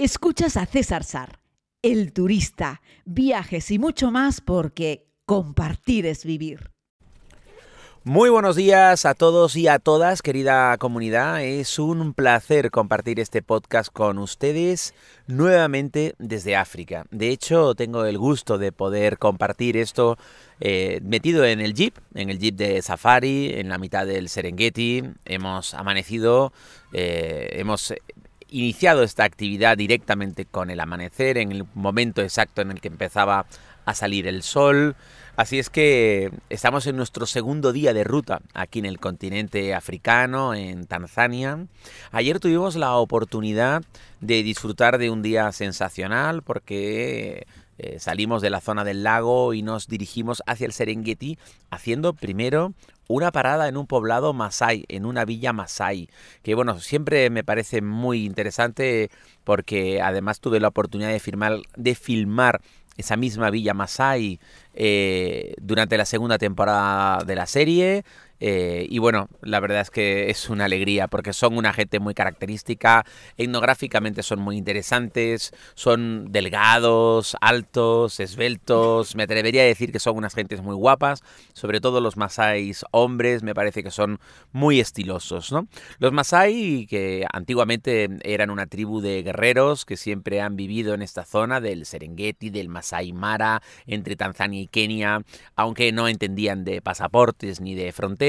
Escuchas a César Sar, el turista, viajes y mucho más porque compartir es vivir. Muy buenos días a todos y a todas, querida comunidad. Es un placer compartir este podcast con ustedes nuevamente desde África. De hecho, tengo el gusto de poder compartir esto eh, metido en el jeep, en el jeep de safari, en la mitad del Serengeti. Hemos amanecido, eh, hemos iniciado esta actividad directamente con el amanecer, en el momento exacto en el que empezaba a salir el sol. Así es que estamos en nuestro segundo día de ruta aquí en el continente africano, en Tanzania. Ayer tuvimos la oportunidad de disfrutar de un día sensacional porque eh, salimos de la zona del lago y nos dirigimos hacia el Serengeti haciendo primero una parada en un poblado masai, en una villa masai, que bueno, siempre me parece muy interesante porque además tuve la oportunidad de, firmar, de filmar esa misma villa masai eh, durante la segunda temporada de la serie. Eh, y bueno, la verdad es que es una alegría porque son una gente muy característica, etnográficamente son muy interesantes, son delgados, altos, esbeltos, me atrevería a decir que son unas gentes muy guapas, sobre todo los masáis hombres me parece que son muy estilosos. ¿no? Los masái, que antiguamente eran una tribu de guerreros que siempre han vivido en esta zona del Serengeti, del Masai Mara, entre Tanzania y Kenia, aunque no entendían de pasaportes ni de fronteras,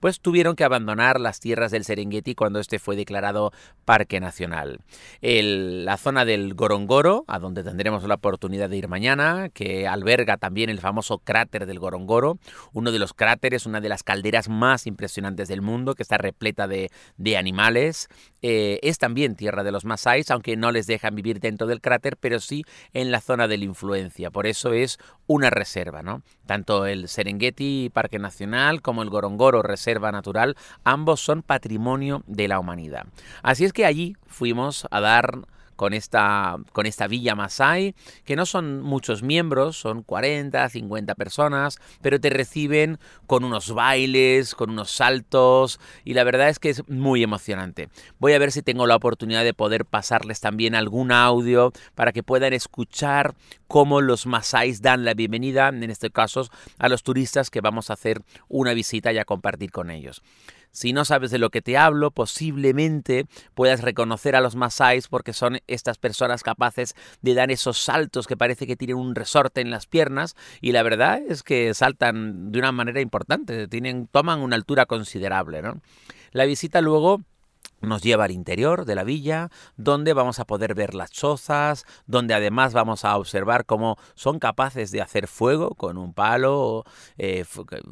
pues tuvieron que abandonar las tierras del Serengeti cuando este fue declarado Parque Nacional. la zona del Gorongoro, a donde tendremos la oportunidad de ir mañana, que alberga también el famoso cráter del Gorongoro, uno de los cráteres, una de las calderas más impresionantes del mundo, que está repleta de, animales. Eh, es también tierra de los Masáis, aunque no les dejan vivir dentro del cráter, pero sí en la zona de la influencia. Por eso es una reserva, ¿no? Tanto el Serengeti Parque Nacional como el Gorongoro Gorongoro Reserva Natural, ambos son patrimonio de la humanidad. Así es que allí fuimos a dar con esta, con esta villa Masai, que no son muchos miembros, son 40, 50 personas, pero te reciben con unos bailes, con unos saltos, y la verdad es que es muy emocionante. Voy a ver si tengo la oportunidad de poder pasarles también algún audio para que puedan escuchar cómo los Masais dan la bienvenida, en este caso, a los turistas que vamos a hacer una visita y a compartir con ellos. Si no sabes de lo que te hablo, posiblemente puedas reconocer a los masáis porque son estas personas capaces de dar esos saltos que parece que tienen un resorte en las piernas y la verdad es que saltan de una manera importante, tienen, toman una altura considerable. La visita luego nos lleva al interior de la villa, donde vamos a poder ver las chozas, donde además vamos a observar cómo son capaces de hacer fuego con un palo eh,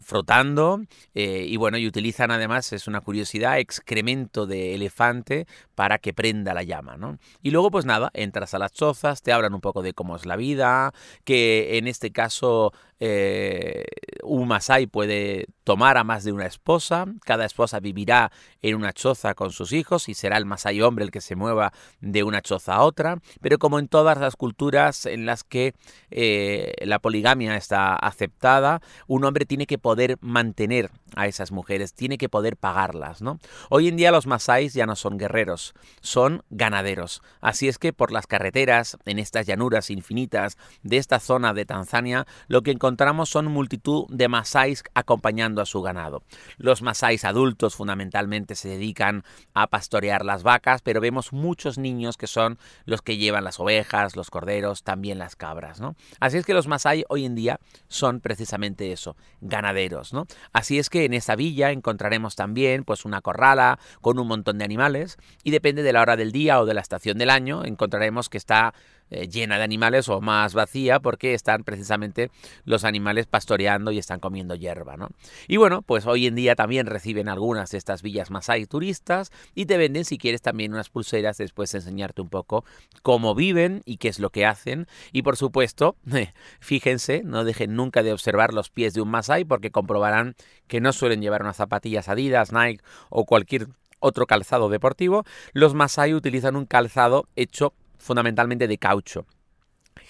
frotando eh, y bueno, y utilizan además, es una curiosidad, excremento de elefante para que prenda la llama, ¿no? Y luego pues nada, entras a las chozas, te hablan un poco de cómo es la vida, que en este caso eh, un masai puede tomar a más de una esposa, cada esposa vivirá en una choza con sus hijos y será el masai hombre el que se mueva de una choza a otra, pero como en todas las culturas en las que eh, la poligamia está aceptada, un hombre tiene que poder mantener a esas mujeres, tiene que poder pagarlas, ¿no? Hoy en día los masáis ya no son guerreros, son ganaderos, así es que por las carreteras, en estas llanuras infinitas de esta zona de Tanzania, lo que encontramos son multitud de masáis acompañando a su ganado. Los masáis adultos fundamentalmente se dedican a pastorear las vacas, pero vemos muchos niños que son los que llevan las ovejas, los corderos, también las cabras, ¿no? Así es que los masái hoy en día son precisamente eso, ganaderos, ¿no? Así es que en esa villa encontraremos también pues una corrala con un montón de animales y depende de la hora del día o de la estación del año encontraremos que está eh, llena de animales o más vacía porque están precisamente los animales pastoreando y están comiendo hierba, ¿no? Y bueno, pues hoy en día también reciben algunas de estas villas masai turistas y te venden si quieres también unas pulseras después de enseñarte un poco cómo viven y qué es lo que hacen y por supuesto, fíjense, no dejen nunca de observar los pies de un masai porque comprobarán que no suelen llevar unas zapatillas Adidas, Nike o cualquier otro calzado deportivo, los Masai utilizan un calzado hecho fundamentalmente de caucho.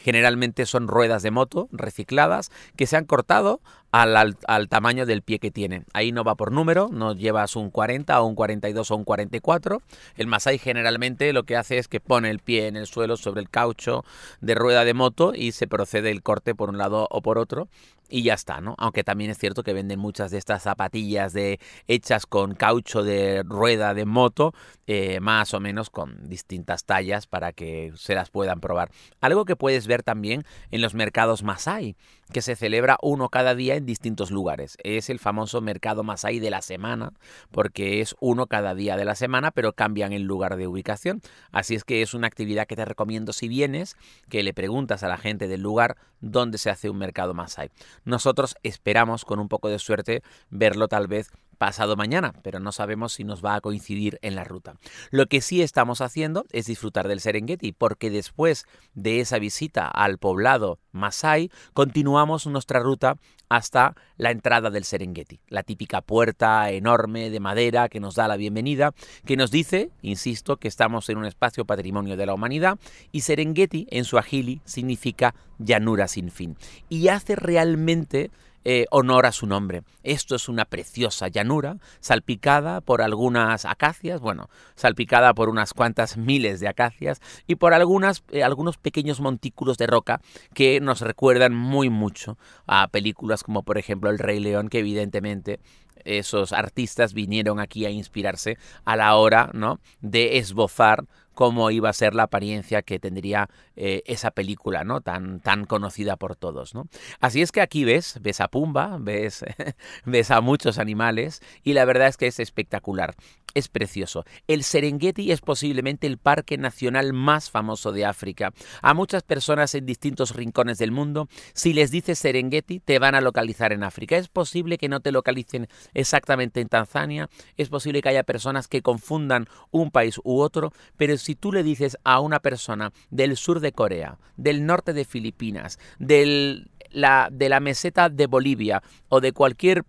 Generalmente son ruedas de moto recicladas que se han cortado al, tamaño del pie que tienen. Ahí no va por número, no llevas un 40 o un 42 o un 44. El Masai generalmente lo que hace es que pone el pie en el suelo sobre el caucho de rueda de moto y se procede el corte por un lado o por otro y ya está, ¿no? Aunque también es cierto que venden muchas de estas zapatillas de, hechas con caucho de rueda de moto, eh, más o menos con distintas tallas para que se las puedan probar. Algo que puedes ver también en los mercados Masai, que se celebra uno cada día en distintos lugares. Es el famoso mercado Masai de la semana, porque es uno cada día de la semana, pero cambian el lugar de ubicación. Así es que es una actividad que te recomiendo si vienes, que le preguntas a la gente del lugar dónde se hace un mercado Masai. Nosotros esperamos, con un poco de suerte, verlo tal vez pasado mañana, pero no sabemos si nos va a coincidir en la ruta. Lo que sí estamos haciendo es disfrutar del Serengeti, porque después de esa visita al poblado Masai, continuamos nuestra ruta hasta la entrada del Serengeti, la típica puerta enorme de madera que nos da la bienvenida, que nos dice, insisto, que estamos en un espacio patrimonio de la humanidad y Serengeti en su agili significa llanura sin fin y hace realmente eh, honor a su nombre. Esto es una preciosa llanura, salpicada por algunas acacias, bueno, salpicada por unas cuantas miles de acacias y por algunas, eh, algunos pequeños montículos de roca que nos recuerdan muy mucho a películas como por ejemplo El Rey León, que evidentemente esos artistas vinieron aquí a inspirarse a la hora ¿no? de esbozar cómo iba a ser la apariencia que tendría eh, esa película, ¿no? Tan, tan conocida por todos, ¿no? Así es que aquí ves, ves a Pumba, ves, ves a muchos animales y la verdad es que es espectacular es precioso. El Serengeti es posiblemente el parque nacional más famoso de África. A muchas personas en distintos rincones del mundo, si les dices Serengeti, te van a localizar en África. Es posible que no te localicen exactamente en Tanzania, es posible que haya personas que confundan un país u otro, pero si tú le dices a una persona del sur de Corea, del norte de Filipinas, de la meseta de Bolivia o de cualquier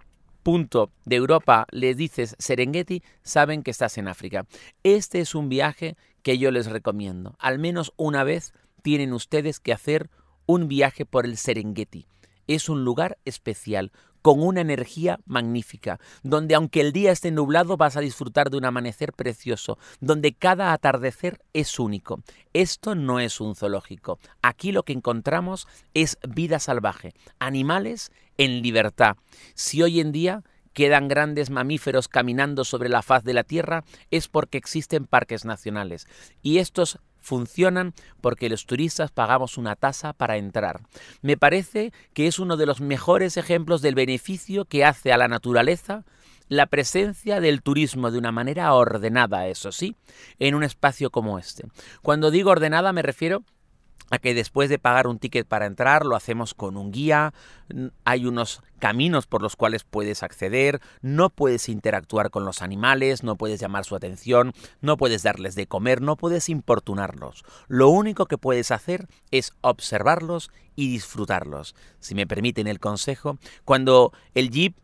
punto de Europa les dices Serengeti, saben que estás en África. Este es un viaje que yo les recomiendo. Al menos una vez tienen ustedes que hacer un viaje por el Serengeti. Es un lugar especial, con una energía magnífica, donde aunque el día esté nublado vas a disfrutar de un amanecer precioso, donde cada atardecer es único. Esto no es un zoológico. Aquí lo que encontramos es vida salvaje, animales en libertad. Si hoy en día quedan grandes mamíferos caminando sobre la faz de la Tierra es porque existen parques nacionales. Y estos funcionan porque los turistas pagamos una tasa para entrar. Me parece que es uno de los mejores ejemplos del beneficio que hace a la naturaleza la presencia del turismo de una manera ordenada, eso sí, en un espacio como este. Cuando digo ordenada me refiero a que después de pagar un ticket para entrar lo hacemos con un guía, hay unos caminos por los cuales puedes acceder, no puedes interactuar con los animales, no puedes llamar su atención, no puedes darles de comer, no puedes importunarlos. Lo único que puedes hacer es observarlos y disfrutarlos. Si me permiten el consejo, cuando el jeep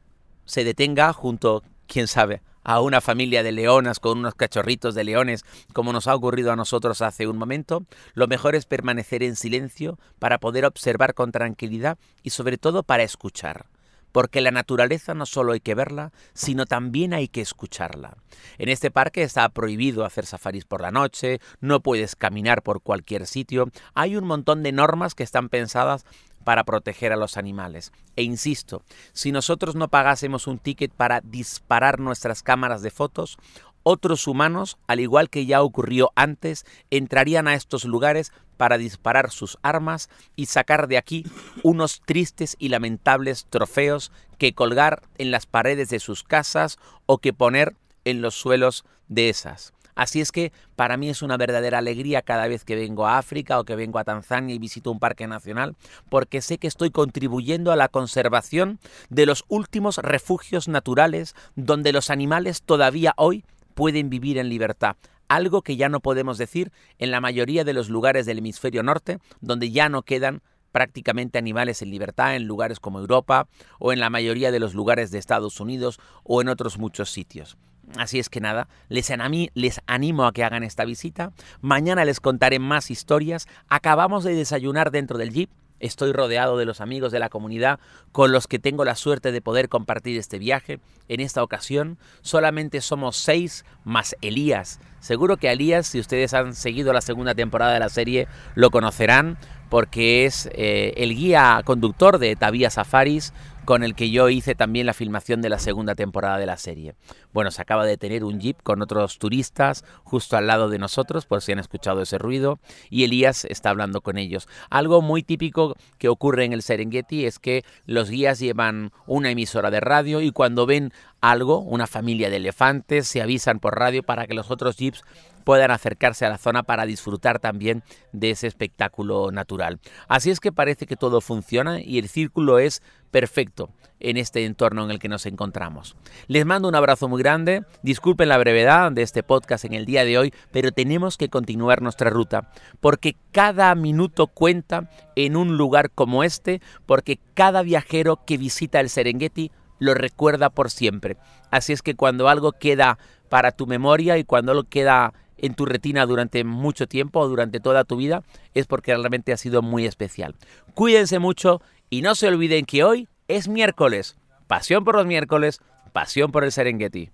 se detenga junto, quién sabe, a una familia de leonas con unos cachorritos de leones, como nos ha ocurrido a nosotros hace un momento, lo mejor es permanecer en silencio para poder observar con tranquilidad y sobre todo para escuchar. Porque la naturaleza no solo hay que verla, sino también hay que escucharla. En este parque está prohibido hacer safaris por la noche, no puedes caminar por cualquier sitio, hay un montón de normas que están pensadas para proteger a los animales. E insisto, si nosotros no pagásemos un ticket para disparar nuestras cámaras de fotos, otros humanos, al igual que ya ocurrió antes, entrarían a estos lugares para disparar sus armas y sacar de aquí unos tristes y lamentables trofeos que colgar en las paredes de sus casas o que poner en los suelos de esas. Así es que para mí es una verdadera alegría cada vez que vengo a África o que vengo a Tanzania y visito un parque nacional, porque sé que estoy contribuyendo a la conservación de los últimos refugios naturales donde los animales todavía hoy pueden vivir en libertad algo que ya no podemos decir en la mayoría de los lugares del hemisferio norte, donde ya no quedan prácticamente animales en libertad en lugares como Europa o en la mayoría de los lugares de Estados Unidos o en otros muchos sitios. Así es que nada, les, les animo a que hagan esta visita. Mañana les contaré más historias. Acabamos de desayunar dentro del jeep. Estoy rodeado de los amigos de la comunidad con los que tengo la suerte de poder compartir este viaje. En esta ocasión solamente somos seis más Elías. Seguro que Elías, si ustedes han seguido la segunda temporada de la serie, lo conocerán porque es eh, el guía conductor de Tabía Safaris, con el que yo hice también la filmación de la segunda temporada de la serie. Bueno, se acaba de tener un jeep con otros turistas justo al lado de nosotros, por si han escuchado ese ruido, y Elías está hablando con ellos. Algo muy típico que ocurre en el Serengeti es que los guías llevan una emisora de radio y cuando ven algo, una familia de elefantes, se avisan por radio para que los otros jeeps puedan acercarse a la zona para disfrutar también de ese espectáculo natural. Así es que parece que todo funciona y el círculo es perfecto en este entorno en el que nos encontramos. Les mando un abrazo muy grande, disculpen la brevedad de este podcast en el día de hoy, pero tenemos que continuar nuestra ruta, porque cada minuto cuenta en un lugar como este, porque cada viajero que visita el Serengeti lo recuerda por siempre. Así es que cuando algo queda para tu memoria y cuando algo queda en tu retina durante mucho tiempo o durante toda tu vida, es porque realmente ha sido muy especial. Cuídense mucho y no se olviden que hoy es miércoles. Pasión por los miércoles, pasión por el Serengeti.